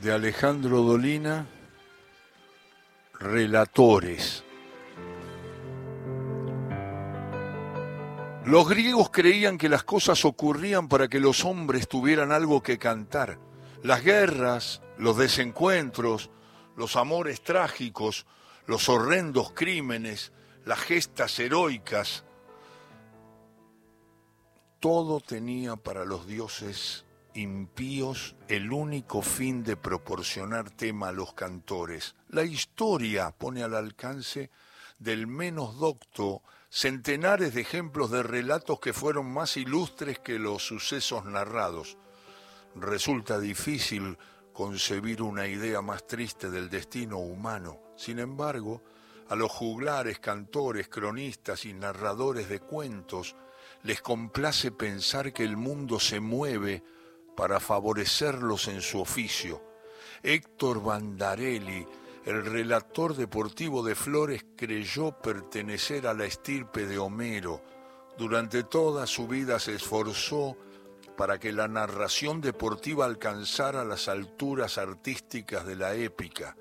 de Alejandro Dolina, Relatores. Los griegos creían que las cosas ocurrían para que los hombres tuvieran algo que cantar. Las guerras, los desencuentros, los amores trágicos, los horrendos crímenes, las gestas heroicas, todo tenía para los dioses impíos el único fin de proporcionar tema a los cantores. La historia pone al alcance del menos docto centenares de ejemplos de relatos que fueron más ilustres que los sucesos narrados. Resulta difícil concebir una idea más triste del destino humano. Sin embargo, a los juglares, cantores, cronistas y narradores de cuentos les complace pensar que el mundo se mueve para favorecerlos en su oficio. Héctor Bandarelli, el relator deportivo de Flores, creyó pertenecer a la estirpe de Homero. Durante toda su vida se esforzó para que la narración deportiva alcanzara las alturas artísticas de la épica.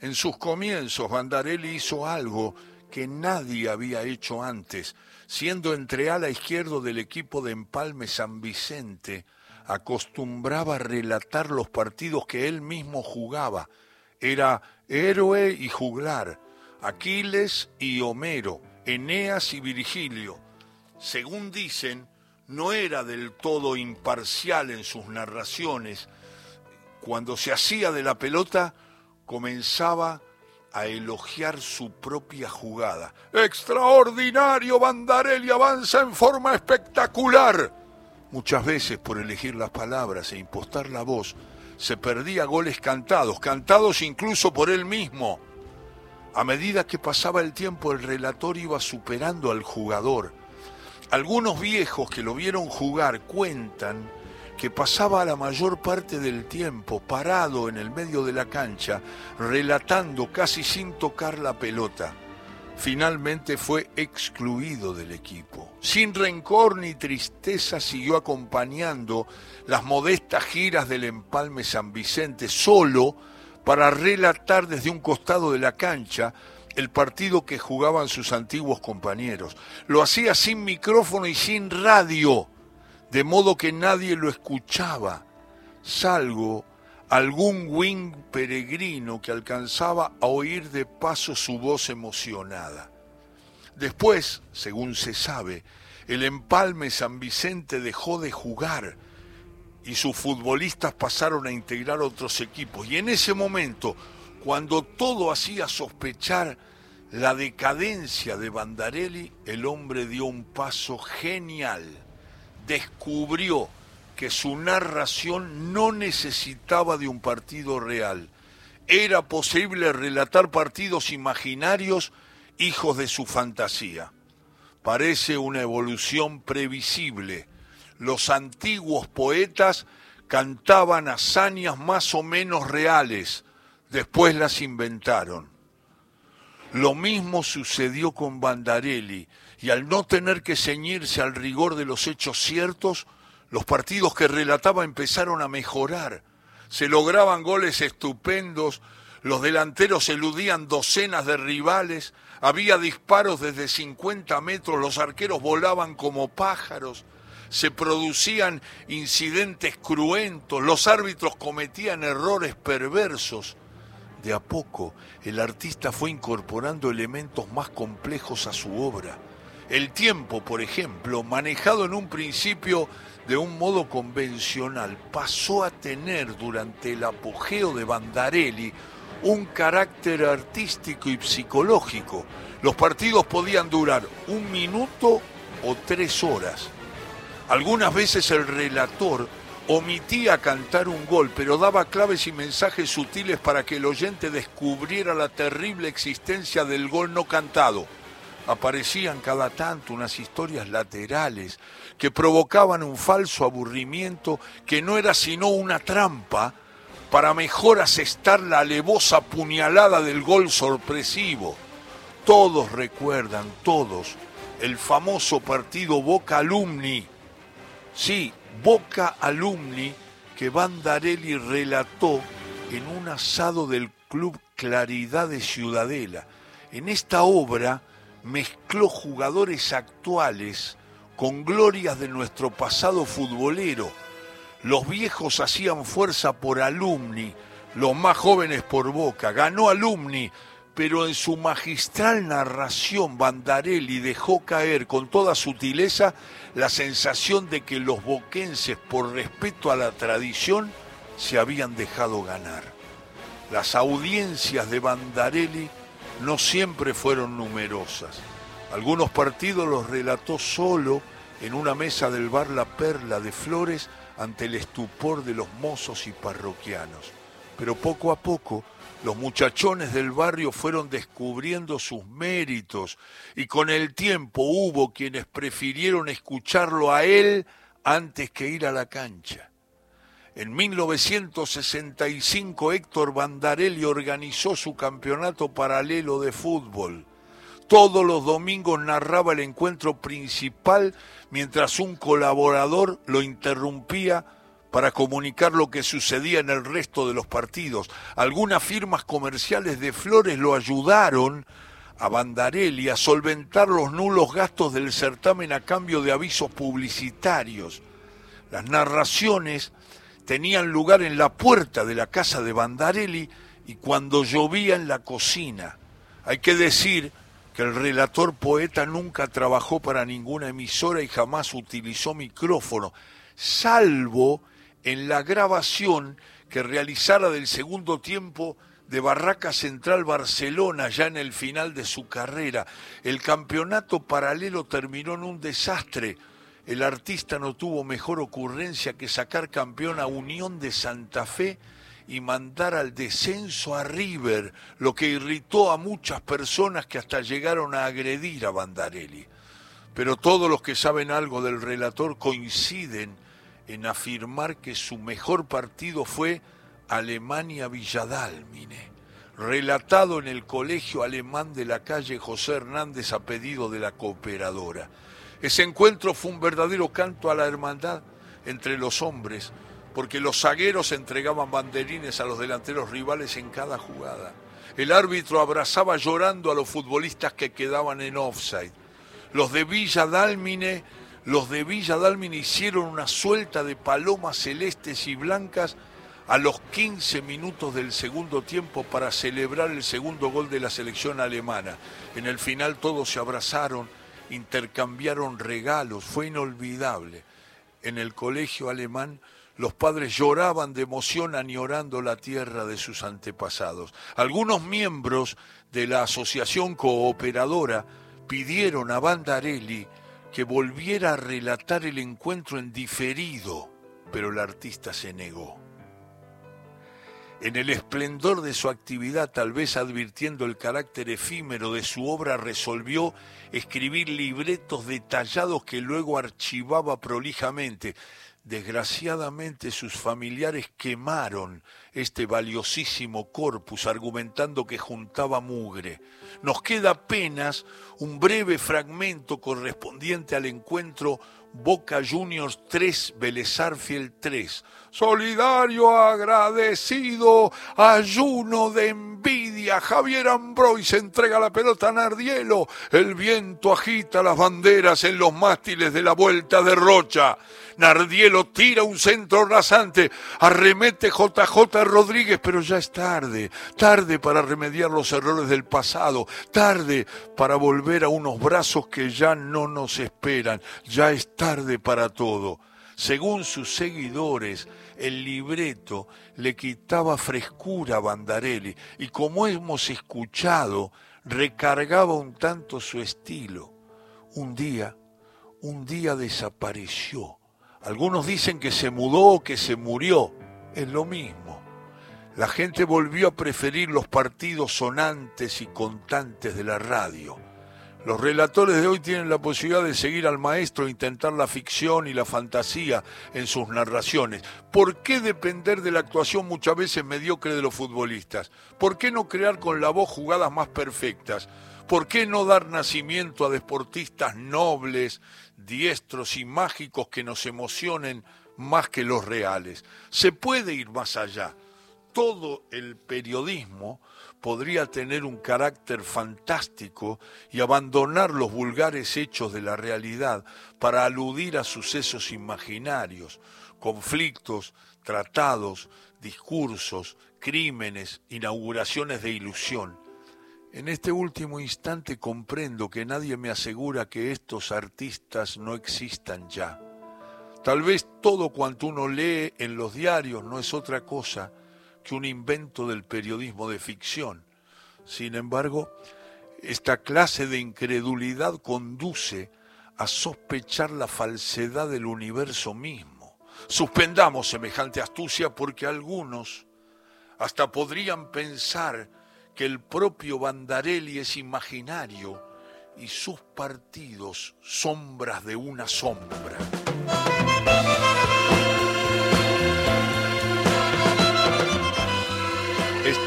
En sus comienzos, Bandarelli hizo algo que nadie había hecho antes, siendo entre ala izquierdo del equipo de Empalme San Vicente, acostumbraba a relatar los partidos que él mismo jugaba. Era héroe y juglar, Aquiles y Homero, Eneas y Virgilio. Según dicen, no era del todo imparcial en sus narraciones. Cuando se hacía de la pelota, comenzaba a elogiar su propia jugada. Extraordinario, Bandarelli avanza en forma espectacular. Muchas veces por elegir las palabras e impostar la voz, se perdía goles cantados, cantados incluso por él mismo. A medida que pasaba el tiempo, el relator iba superando al jugador. Algunos viejos que lo vieron jugar cuentan que pasaba la mayor parte del tiempo parado en el medio de la cancha, relatando casi sin tocar la pelota finalmente fue excluido del equipo. Sin rencor ni tristeza siguió acompañando las modestas giras del empalme San Vicente solo para relatar desde un costado de la cancha el partido que jugaban sus antiguos compañeros. Lo hacía sin micrófono y sin radio, de modo que nadie lo escuchaba, salvo algún wing peregrino que alcanzaba a oír de paso su voz emocionada. Después, según se sabe, el empalme San Vicente dejó de jugar y sus futbolistas pasaron a integrar otros equipos. Y en ese momento, cuando todo hacía sospechar la decadencia de Bandarelli, el hombre dio un paso genial. Descubrió que su narración no necesitaba de un partido real. Era posible relatar partidos imaginarios hijos de su fantasía. Parece una evolución previsible. Los antiguos poetas cantaban hazañas más o menos reales, después las inventaron. Lo mismo sucedió con Bandarelli, y al no tener que ceñirse al rigor de los hechos ciertos, los partidos que relataba empezaron a mejorar. Se lograban goles estupendos, los delanteros eludían docenas de rivales, había disparos desde 50 metros, los arqueros volaban como pájaros, se producían incidentes cruentos, los árbitros cometían errores perversos. De a poco, el artista fue incorporando elementos más complejos a su obra. El tiempo, por ejemplo, manejado en un principio de un modo convencional, pasó a tener durante el apogeo de Bandarelli un carácter artístico y psicológico. Los partidos podían durar un minuto o tres horas. Algunas veces el relator omitía cantar un gol, pero daba claves y mensajes sutiles para que el oyente descubriera la terrible existencia del gol no cantado aparecían cada tanto unas historias laterales que provocaban un falso aburrimiento que no era sino una trampa para mejor asestar la alevosa puñalada del gol sorpresivo. Todos recuerdan, todos, el famoso partido Boca Alumni. Sí, Boca Alumni que Bandarelli relató en un asado del Club Claridad de Ciudadela. En esta obra mezcló jugadores actuales con glorias de nuestro pasado futbolero. Los viejos hacían fuerza por alumni, los más jóvenes por boca. Ganó alumni, pero en su magistral narración Bandarelli dejó caer con toda sutileza la sensación de que los boquenses, por respeto a la tradición, se habían dejado ganar. Las audiencias de Bandarelli no siempre fueron numerosas. Algunos partidos los relató solo en una mesa del bar La Perla de Flores ante el estupor de los mozos y parroquianos. Pero poco a poco los muchachones del barrio fueron descubriendo sus méritos y con el tiempo hubo quienes prefirieron escucharlo a él antes que ir a la cancha. En 1965 Héctor Bandarelli organizó su campeonato paralelo de fútbol. Todos los domingos narraba el encuentro principal mientras un colaborador lo interrumpía para comunicar lo que sucedía en el resto de los partidos. Algunas firmas comerciales de flores lo ayudaron a Bandarelli a solventar los nulos gastos del certamen a cambio de avisos publicitarios. Las narraciones tenían lugar en la puerta de la casa de Bandarelli y cuando llovía en la cocina. Hay que decir que el relator poeta nunca trabajó para ninguna emisora y jamás utilizó micrófono, salvo en la grabación que realizara del segundo tiempo de Barraca Central Barcelona ya en el final de su carrera. El campeonato paralelo terminó en un desastre el artista no tuvo mejor ocurrencia que sacar campeón a Unión de Santa Fe y mandar al descenso a River, lo que irritó a muchas personas que hasta llegaron a agredir a Bandarelli. Pero todos los que saben algo del relator coinciden en afirmar que su mejor partido fue Alemania Villadálmine, relatado en el colegio alemán de la calle José Hernández a pedido de la cooperadora. Ese encuentro fue un verdadero canto a la hermandad entre los hombres, porque los zagueros entregaban banderines a los delanteros rivales en cada jugada. El árbitro abrazaba llorando a los futbolistas que quedaban en offside. Los de Villa Dálmine, los de Villa hicieron una suelta de palomas celestes y blancas a los 15 minutos del segundo tiempo para celebrar el segundo gol de la selección alemana. En el final todos se abrazaron, intercambiaron regalos, fue inolvidable. En el colegio alemán los padres lloraban de emoción añorando la tierra de sus antepasados. Algunos miembros de la asociación cooperadora pidieron a Bandarelli que volviera a relatar el encuentro en diferido, pero el artista se negó en el esplendor de su actividad, tal vez advirtiendo el carácter efímero de su obra, resolvió escribir libretos detallados que luego archivaba prolijamente. Desgraciadamente sus familiares quemaron este valiosísimo corpus argumentando que juntaba mugre. Nos queda apenas un breve fragmento correspondiente al encuentro Boca Juniors 3, Belezarfiel 3. Solidario, agradecido, ayuno de envidia. Javier Ambrois entrega la pelota a Nardielo. El viento agita las banderas en los mástiles de la vuelta de Rocha. Nardielo tira un centro rasante, arremete JJ Rodríguez, pero ya es tarde, tarde para remediar los errores del pasado, tarde para volver a unos brazos que ya no nos esperan, ya es tarde para todo. Según sus seguidores, el libreto le quitaba frescura a Bandarelli y como hemos escuchado, recargaba un tanto su estilo. Un día, un día desapareció algunos dicen que se mudó o que se murió. Es lo mismo. La gente volvió a preferir los partidos sonantes y contantes de la radio. Los relatores de hoy tienen la posibilidad de seguir al maestro e intentar la ficción y la fantasía en sus narraciones. ¿Por qué depender de la actuación muchas veces mediocre de los futbolistas? ¿Por qué no crear con la voz jugadas más perfectas? ¿Por qué no dar nacimiento a deportistas nobles, diestros y mágicos que nos emocionen más que los reales? Se puede ir más allá. todo el periodismo podría tener un carácter fantástico y abandonar los vulgares hechos de la realidad para aludir a sucesos imaginarios, conflictos, tratados, discursos, crímenes, inauguraciones de ilusión. En este último instante comprendo que nadie me asegura que estos artistas no existan ya. Tal vez todo cuanto uno lee en los diarios no es otra cosa que un invento del periodismo de ficción. Sin embargo, esta clase de incredulidad conduce a sospechar la falsedad del universo mismo. Suspendamos semejante astucia porque algunos hasta podrían pensar que el propio Bandarelli es imaginario y sus partidos sombras de una sombra.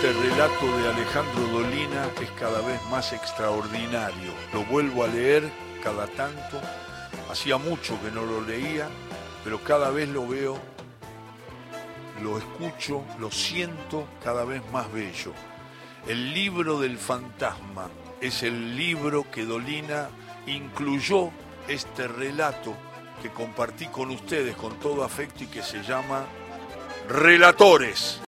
Este relato de Alejandro Dolina es cada vez más extraordinario. Lo vuelvo a leer cada tanto. Hacía mucho que no lo leía, pero cada vez lo veo, lo escucho, lo siento cada vez más bello. El libro del fantasma es el libro que Dolina incluyó este relato que compartí con ustedes con todo afecto y que se llama Relatores.